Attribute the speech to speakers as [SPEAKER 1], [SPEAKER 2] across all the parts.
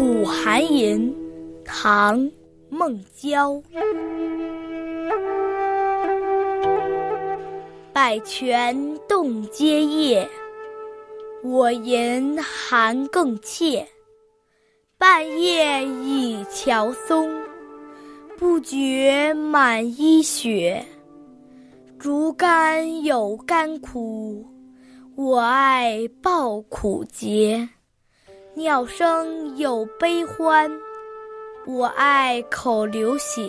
[SPEAKER 1] 苦寒吟，唐·孟郊。百泉冻阶叶，我吟寒更切。半夜倚桥松，不觉满衣雪。竹竿有甘苦，我爱报苦节。鸟声有悲欢，我爱口流血。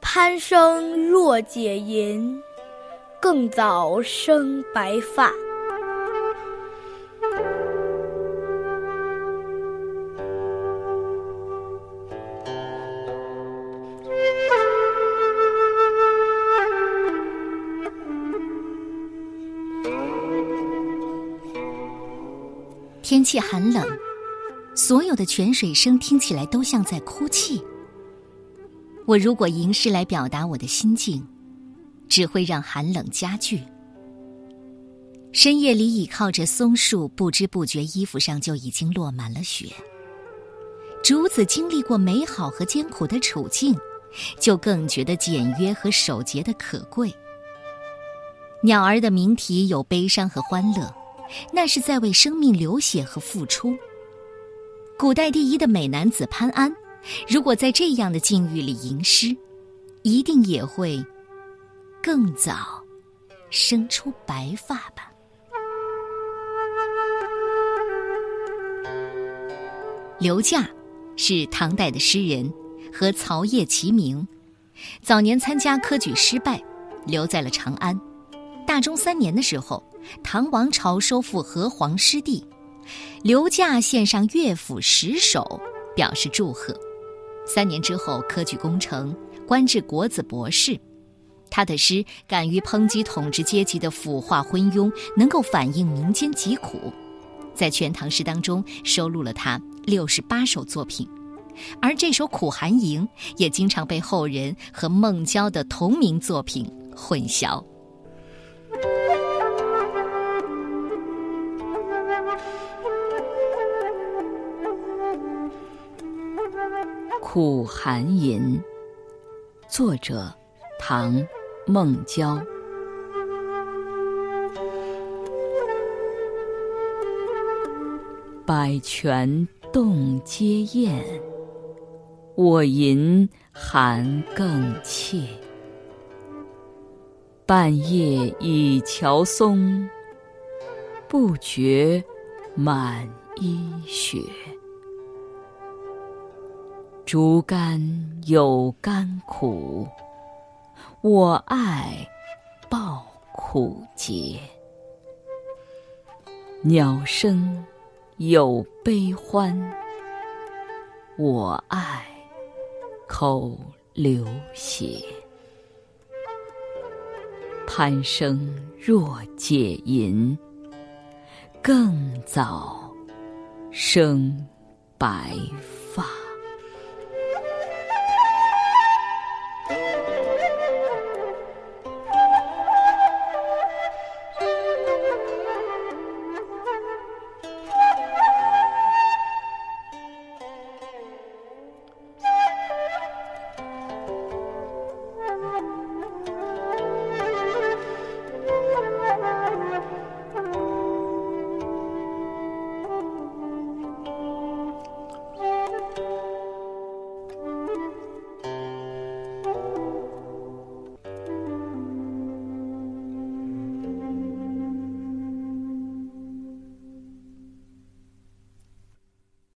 [SPEAKER 1] 潘生若解吟，更早生白发。
[SPEAKER 2] 天气寒冷，所有的泉水声听起来都像在哭泣。我如果吟诗来表达我的心境，只会让寒冷加剧。深夜里倚靠着松树，不知不觉衣服上就已经落满了雪。竹子经历过美好和艰苦的处境，就更觉得简约和守节的可贵。鸟儿的鸣啼有悲伤和欢乐。那是在为生命流血和付出。古代第一的美男子潘安，如果在这样的境遇里吟诗，一定也会更早生出白发吧。刘驾是唐代的诗人，和曹邺齐名。早年参加科举失败，留在了长安。大中三年的时候。唐王朝收复河湟失地，刘驾献上乐府十首，表示祝贺。三年之后，科举功成，官至国子博士。他的诗敢于抨击统治阶级的腐化昏庸，能够反映民间疾苦，在《全唐诗》当中收录了他六十八首作品，而这首《苦寒吟》也经常被后人和孟郊的同名作品混淆。
[SPEAKER 3] 《苦寒吟》作者唐·孟郊。百泉冻阶雁，我吟寒更切。半夜倚桥松，不觉满衣雪。竹竿有甘苦，我爱报苦节。鸟声有悲欢，我爱口流血。潘生若解吟，更早生白发。